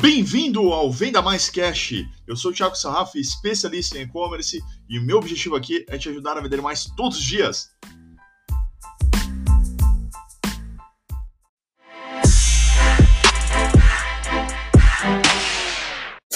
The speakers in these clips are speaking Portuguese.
Bem-vindo ao Venda Mais Cash. Eu sou o Thiago Sarraf, especialista em e-commerce, e o meu objetivo aqui é te ajudar a vender mais todos os dias.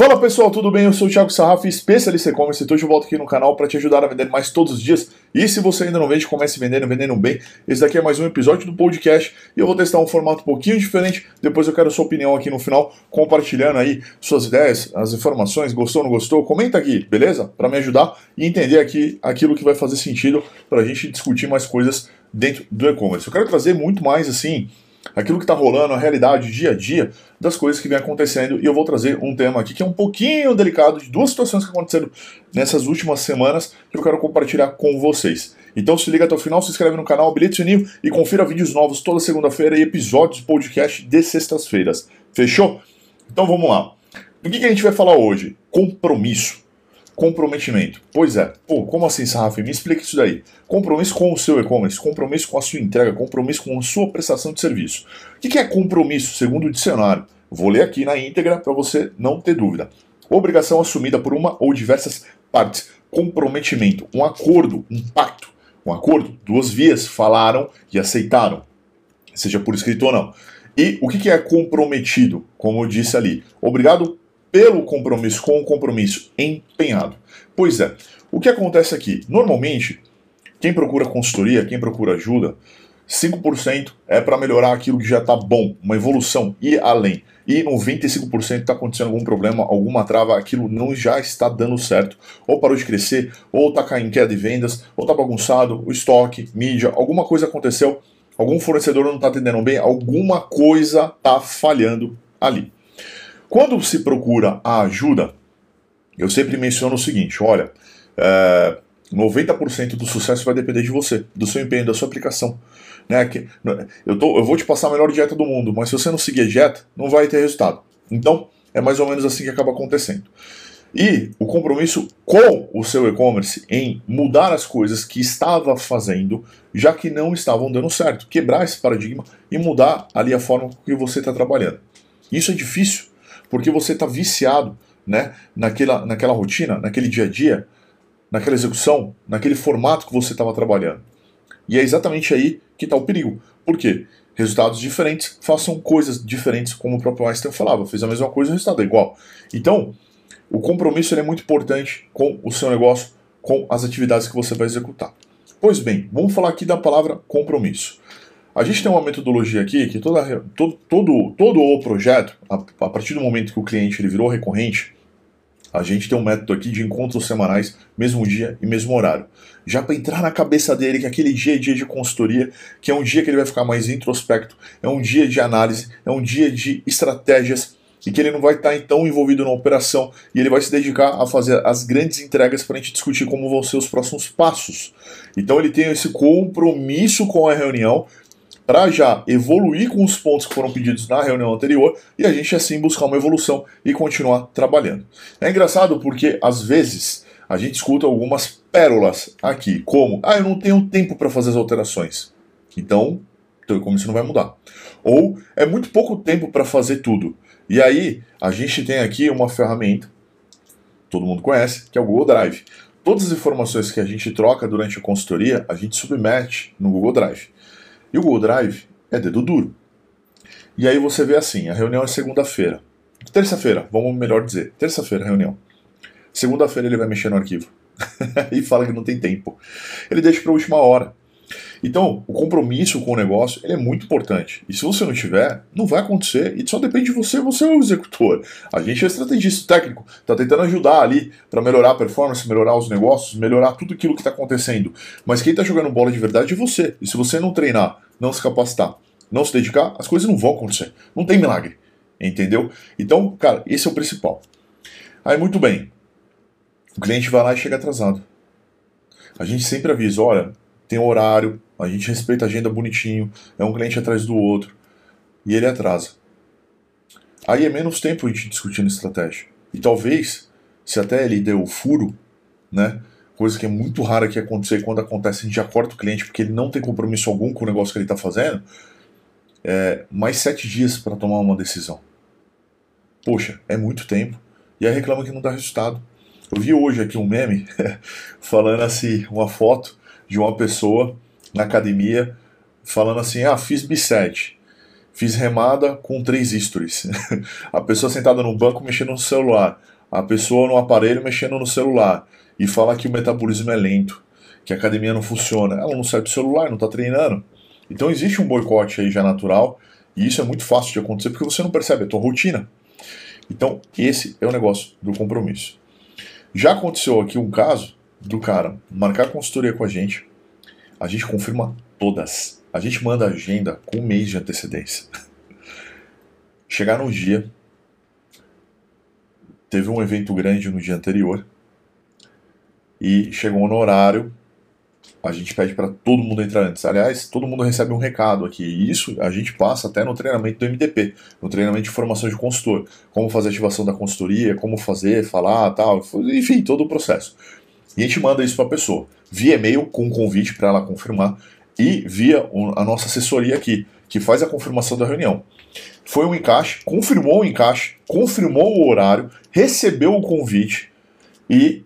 Fala pessoal, tudo bem? Eu sou o Thiago Sarraf, especialista em e-commerce, estou de volta aqui no canal para te ajudar a vender mais todos os dias. E se você ainda não vende, comece vendendo, vendendo bem. Esse daqui é mais um episódio do podcast e eu vou testar um formato um pouquinho diferente. Depois eu quero sua opinião aqui no final, compartilhando aí suas ideias, as informações, gostou, não gostou? Comenta aqui, beleza? Para me ajudar e entender aqui aquilo que vai fazer sentido para a gente discutir mais coisas dentro do e-commerce. Eu quero trazer muito mais assim aquilo que está rolando, a realidade, dia a dia das coisas que vem acontecendo. E eu vou trazer um tema aqui que é um pouquinho delicado de duas situações que aconteceram nessas últimas semanas que eu quero compartilhar com vocês. Então se liga até o final, se inscreve no canal, habilita o sininho e confira vídeos novos toda segunda-feira e episódios do podcast de sextas-feiras. Fechou? Então vamos lá. Do que, que a gente vai falar hoje? Compromisso. Comprometimento. Pois é. Pô, como assim, Sarraf? Me explica isso daí. Compromisso com o seu e-commerce, compromisso com a sua entrega, compromisso com a sua prestação de serviço. O que é compromisso, segundo o dicionário? Vou ler aqui na íntegra para você não ter dúvida. Obrigação assumida por uma ou diversas partes. Comprometimento, um acordo, um pacto. Um acordo, duas vias falaram e aceitaram, seja por escrito ou não. E o que é comprometido? Como eu disse ali, obrigado pelo compromisso com o compromisso empenhado. Pois é, o que acontece aqui? Normalmente, quem procura consultoria, quem procura ajuda, 5% é para melhorar aquilo que já está bom, uma evolução, e além. E 95% está acontecendo algum problema, alguma trava, aquilo não já está dando certo, ou parou de crescer, ou está caindo queda de vendas, ou está bagunçado, o estoque, mídia, alguma coisa aconteceu, algum fornecedor não está atendendo bem, alguma coisa está falhando ali. Quando se procura a ajuda, eu sempre menciono o seguinte: olha, é, 90% do sucesso vai depender de você, do seu empenho, da sua aplicação. Né? Eu, tô, eu vou te passar a melhor dieta do mundo, mas se você não seguir a dieta, não vai ter resultado. Então, é mais ou menos assim que acaba acontecendo. E o compromisso com o seu e-commerce em mudar as coisas que estava fazendo, já que não estavam dando certo. Quebrar esse paradigma e mudar ali a forma que você está trabalhando. Isso é difícil, porque você está viciado né, naquela, naquela rotina, naquele dia a dia, naquela execução, naquele formato que você estava trabalhando. E é exatamente aí que está o perigo. Por quê? Resultados diferentes, façam coisas diferentes, como o próprio Einstein falava. Fez a mesma coisa, o resultado é igual. Então, o compromisso é muito importante com o seu negócio, com as atividades que você vai executar. Pois bem, vamos falar aqui da palavra compromisso. A gente tem uma metodologia aqui que toda, todo, todo, todo o projeto, a, a partir do momento que o cliente ele virou recorrente, a gente tem um método aqui de encontros semanais, mesmo dia e mesmo horário. Já para entrar na cabeça dele que aquele dia é dia de consultoria, que é um dia que ele vai ficar mais introspecto, é um dia de análise, é um dia de estratégias e que ele não vai estar então envolvido na operação e ele vai se dedicar a fazer as grandes entregas para a gente discutir como vão ser os próximos passos. Então ele tem esse compromisso com a reunião para já evoluir com os pontos que foram pedidos na reunião anterior e a gente assim buscar uma evolução e continuar trabalhando. É engraçado porque às vezes a gente escuta algumas pérolas aqui, como: ah, eu não tenho tempo para fazer as alterações. Então, teu e-commerce não vai mudar. Ou é muito pouco tempo para fazer tudo. E aí, a gente tem aqui uma ferramenta, todo mundo conhece, que é o Google Drive. Todas as informações que a gente troca durante a consultoria, a gente submete no Google Drive. E o Google Drive é dedo duro. E aí você vê assim, a reunião é segunda-feira. Terça-feira, vamos melhor dizer. Terça-feira, reunião. Segunda-feira ele vai mexer no arquivo. e fala que não tem tempo. Ele deixa para a última hora. Então, o compromisso com o negócio ele é muito importante. E se você não tiver, não vai acontecer. E só depende de você, você é o executor. A gente é estrategista técnico, está tentando ajudar ali para melhorar a performance, melhorar os negócios, melhorar tudo aquilo que está acontecendo. Mas quem está jogando bola de verdade é você. E se você não treinar, não se capacitar, não se dedicar, as coisas não vão acontecer. Não tem milagre. Entendeu? Então, cara, esse é o principal. Aí, muito bem. O cliente vai lá e chega atrasado. A gente sempre avisa, olha, tem horário, a gente respeita a agenda bonitinho, é um cliente atrás do outro, e ele atrasa. Aí é menos tempo a gente discutindo estratégia. E talvez, se até ele deu o furo, né? Coisa que é muito rara que acontecer quando acontece, a gente já corta o cliente porque ele não tem compromisso algum com o negócio que ele está fazendo. É, mais sete dias para tomar uma decisão. Poxa, é muito tempo. E aí reclama que não dá resultado. Eu vi hoje aqui um meme falando assim, uma foto de uma pessoa na academia falando assim: ah, fiz bisete, fiz remada com três stories. a pessoa sentada no banco mexendo no celular, a pessoa no aparelho mexendo no celular e fala que o metabolismo é lento, que a academia não funciona. Ela não sai do celular, não está treinando. Então existe um boicote aí já natural e isso é muito fácil de acontecer porque você não percebe, é a tua rotina. Então esse é o negócio do compromisso. Já aconteceu aqui um caso do cara marcar consultoria com a gente, a gente confirma todas. A gente manda agenda com um mês de antecedência. Chegar no dia, teve um evento grande no dia anterior e chegou no horário. A gente pede para todo mundo entrar antes. Aliás, todo mundo recebe um recado aqui. E isso a gente passa até no treinamento do MDP, no treinamento de formação de consultor. Como fazer ativação da consultoria, como fazer, falar, tal, enfim, todo o processo. E a gente manda isso para a pessoa, via e-mail com um convite para ela confirmar e via a nossa assessoria aqui, que faz a confirmação da reunião. Foi um encaixe, confirmou o encaixe, confirmou o horário, recebeu o convite e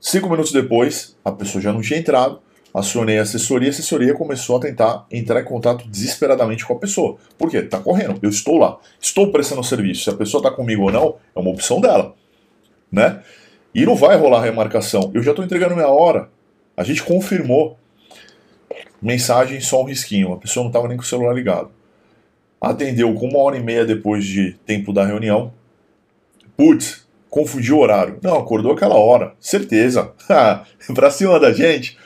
cinco minutos depois a pessoa já não tinha entrado. Acionei a assessoria, a assessoria começou a tentar entrar em contato desesperadamente com a pessoa. Por quê? Tá correndo, eu estou lá, estou prestando serviço. Se a pessoa está comigo ou não, é uma opção dela, né? E não vai rolar remarcação. Eu já estou entregando minha hora. A gente confirmou. Mensagem só um risquinho. A pessoa não estava nem com o celular ligado. Atendeu com uma hora e meia depois de tempo da reunião. Putz, confundiu o horário. Não, acordou aquela hora. Certeza. pra cima da gente.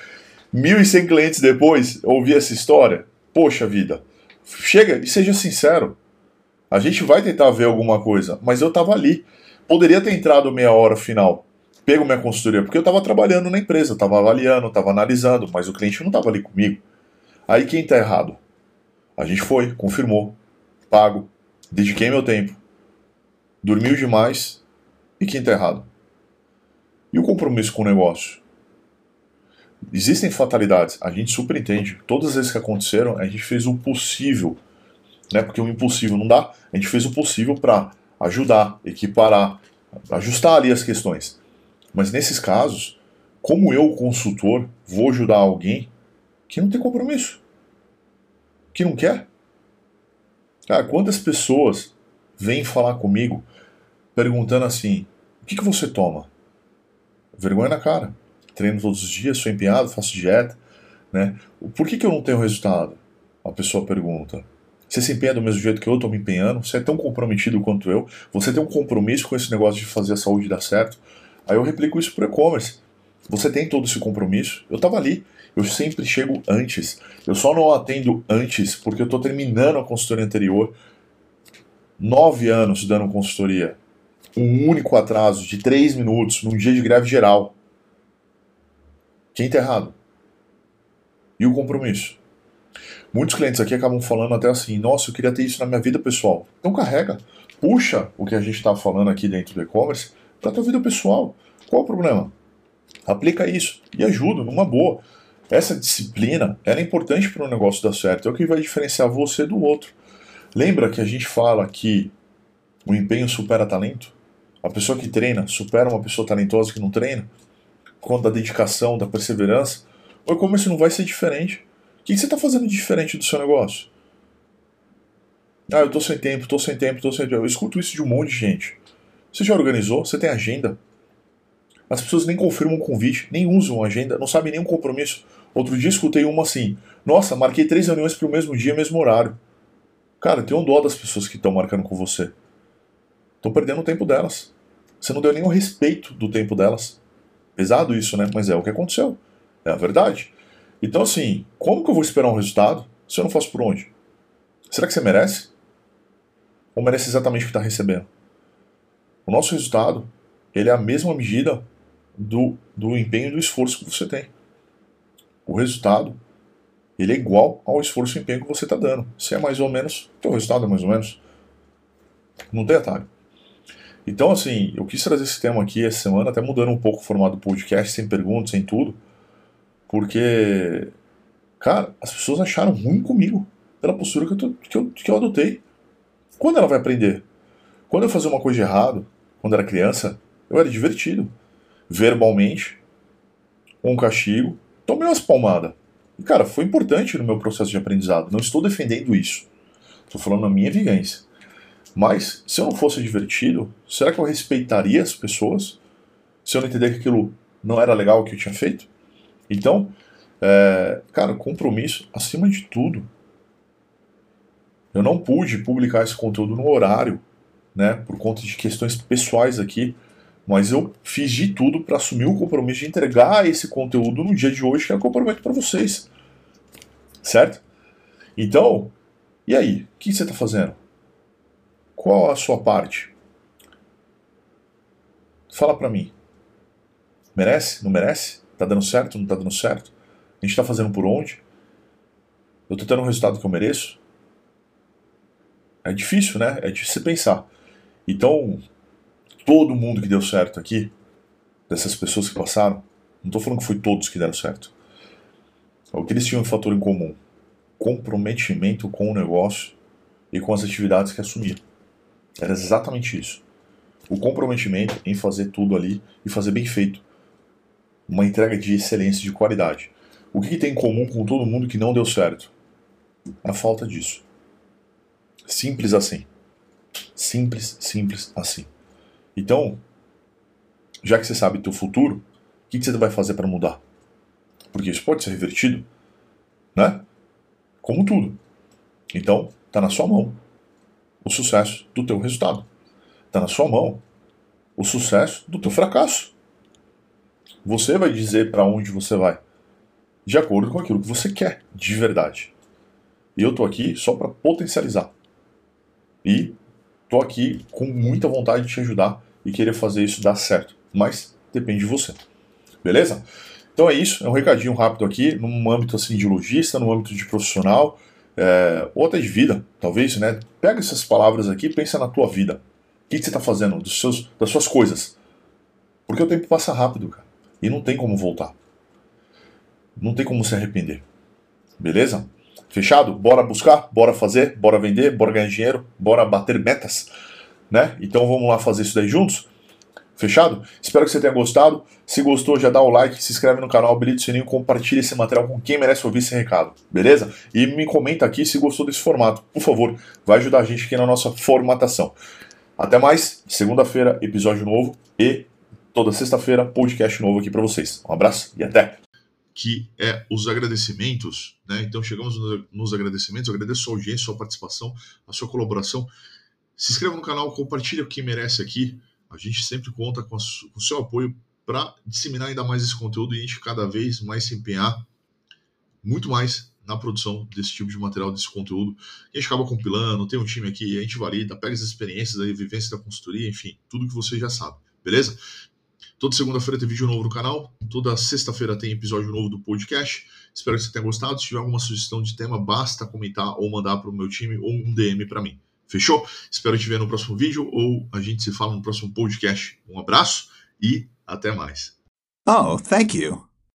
1.100 clientes depois, ouvi essa história. Poxa vida. Chega e seja sincero. A gente vai tentar ver alguma coisa, mas eu estava ali. Poderia ter entrado meia hora final pego minha consultoria, porque eu estava trabalhando na empresa, estava avaliando, estava analisando, mas o cliente não estava ali comigo. Aí quem está errado? A gente foi, confirmou, pago, dediquei meu tempo, dormiu demais e quem está errado? E o compromisso com o negócio? Existem fatalidades, a gente super entende. Todas as vezes que aconteceram, a gente fez o possível, né? Porque o impossível não dá. A gente fez o possível para ajudar, equiparar, ajustar ali as questões. Mas nesses casos, como eu, consultor, vou ajudar alguém que não tem compromisso? Que não quer? Cara, quantas pessoas vêm falar comigo perguntando assim: o que, que você toma? Vergonha na cara. Treino todos os dias, sou empenhado, faço dieta. Né? Por que, que eu não tenho resultado? A pessoa pergunta. Você se empenha do mesmo jeito que eu estou me empenhando? Você é tão comprometido quanto eu? Você tem um compromisso com esse negócio de fazer a saúde dar certo? Aí eu replico isso para o e-commerce. Você tem todo esse compromisso? Eu estava ali. Eu sempre chego antes. Eu só não atendo antes porque eu estou terminando a consultoria anterior. Nove anos dando consultoria. Um único atraso de três minutos num dia de greve geral. Quem está errado? E o compromisso? Muitos clientes aqui acabam falando até assim: nossa, eu queria ter isso na minha vida pessoal. Então carrega. Puxa o que a gente está falando aqui dentro do e-commerce para a tua vida pessoal. Qual o problema? Aplica isso e ajuda, numa boa. Essa disciplina é importante para o negócio dar certo, é o que vai diferenciar você do outro. Lembra que a gente fala que o empenho supera talento? A pessoa que treina supera uma pessoa talentosa que não treina? Quanto da dedicação, da perseverança? O e-commerce não vai ser diferente. O que você está fazendo de diferente do seu negócio? Ah, eu estou sem tempo, estou sem tempo, estou sem tempo. Eu escuto isso de um monte de gente. Você já organizou? Você tem agenda? As pessoas nem confirmam o convite, nem usam agenda, não sabem nenhum compromisso. Outro dia escutei uma assim: Nossa, marquei três reuniões para o mesmo dia, mesmo horário. Cara, tem um dó das pessoas que estão marcando com você. Estão perdendo o tempo delas. Você não deu nenhum respeito do tempo delas. Pesado isso, né? Mas é o que aconteceu. É a verdade. Então, assim, como que eu vou esperar um resultado se eu não faço por onde? Será que você merece? Ou merece exatamente o que está recebendo? O nosso resultado ele é a mesma medida do, do empenho e do esforço que você tem. O resultado ele é igual ao esforço e empenho que você está dando. Se é mais ou menos, o resultado é mais ou menos. Não tem atalho. Então, assim, eu quis trazer esse tema aqui essa semana, até mudando um pouco o formato do podcast, sem perguntas, sem tudo, porque, cara, as pessoas acharam ruim comigo, pela postura que eu, que eu, que eu adotei. Quando ela vai aprender? Quando eu fazia uma coisa de errado, quando era criança, eu era divertido. Verbalmente, um castigo, tomei umas palmadas. E, cara, foi importante no meu processo de aprendizado. Não estou defendendo isso. Estou falando a minha vivência. Mas, se eu não fosse divertido, será que eu respeitaria as pessoas? Se eu não entender que aquilo não era legal o que eu tinha feito? Então, é, cara, compromisso acima de tudo. Eu não pude publicar esse conteúdo no horário, né, por conta de questões pessoais aqui, mas eu fiz de tudo para assumir o compromisso de entregar esse conteúdo no dia de hoje, que é o prometo para vocês. Certo? Então, e aí? O que você está fazendo? Qual a sua parte? Fala para mim. Merece? Não merece? Tá dando certo? Não tá dando certo? A gente está fazendo por onde? Eu tô tendo um resultado que eu mereço? É difícil, né? É difícil você pensar. Então, todo mundo que deu certo aqui, dessas pessoas que passaram, não estou falando que foi todos que deram certo. O que eles tinham um fator em comum? Comprometimento com o negócio e com as atividades que assumiam. Era exatamente isso. O comprometimento em fazer tudo ali e fazer bem feito. Uma entrega de excelência, de qualidade. O que, que tem em comum com todo mundo que não deu certo? A falta disso. Simples assim. Simples, simples assim. Então, já que você sabe teu futuro, o que, você vai fazer para mudar? Porque isso pode ser revertido, né? Como tudo. Então, está na sua mão o sucesso do teu resultado. Está na sua mão o sucesso do teu fracasso. Você vai dizer para onde você vai, de acordo com aquilo que você quer, de verdade. E eu estou aqui só para potencializar. E tô aqui com muita vontade de te ajudar e querer fazer isso dar certo. Mas depende de você. Beleza? Então é isso, é um recadinho rápido aqui, num âmbito assim de lojista, num âmbito de profissional, é, ou até de vida, talvez, né? Pega essas palavras aqui pensa na tua vida. O que, que você está fazendo dos seus, das suas coisas? Porque o tempo passa rápido, cara. E não tem como voltar. Não tem como se arrepender. Beleza? Fechado? Bora buscar, bora fazer, bora vender, bora ganhar dinheiro, bora bater metas, né? Então vamos lá fazer isso daí juntos? Fechado? Espero que você tenha gostado. Se gostou, já dá o like, se inscreve no canal, habilita o sininho, compartilha esse material com quem merece ouvir esse recado, beleza? E me comenta aqui se gostou desse formato, por favor, vai ajudar a gente aqui na nossa formatação. Até mais, segunda-feira, episódio novo e toda sexta-feira, podcast novo aqui para vocês. Um abraço e até! Que é os agradecimentos. Né? Então chegamos nos agradecimentos. Agradeço a audiência, a sua participação, a sua colaboração. Se inscreva no canal, compartilhe o que merece aqui. A gente sempre conta com, o seu apoio para disseminar ainda mais esse conteúdo e a gente cada vez mais se empenhar muito mais na produção desse tipo de material, desse conteúdo. A gente acaba compilando, tem um time aqui, a gente valida, pega as experiências, a vivência da consultoria, enfim, tudo que você já sabe, beleza? Toda segunda-feira tem vídeo novo no canal. Toda sexta-feira tem episódio novo do podcast. Espero que você tenha gostado. Se tiver alguma sugestão de tema, basta comentar ou mandar para o meu time ou um DM para mim. Fechou? Espero te ver no próximo vídeo ou a gente se fala no próximo podcast. Um abraço e até mais. Oh, thank you.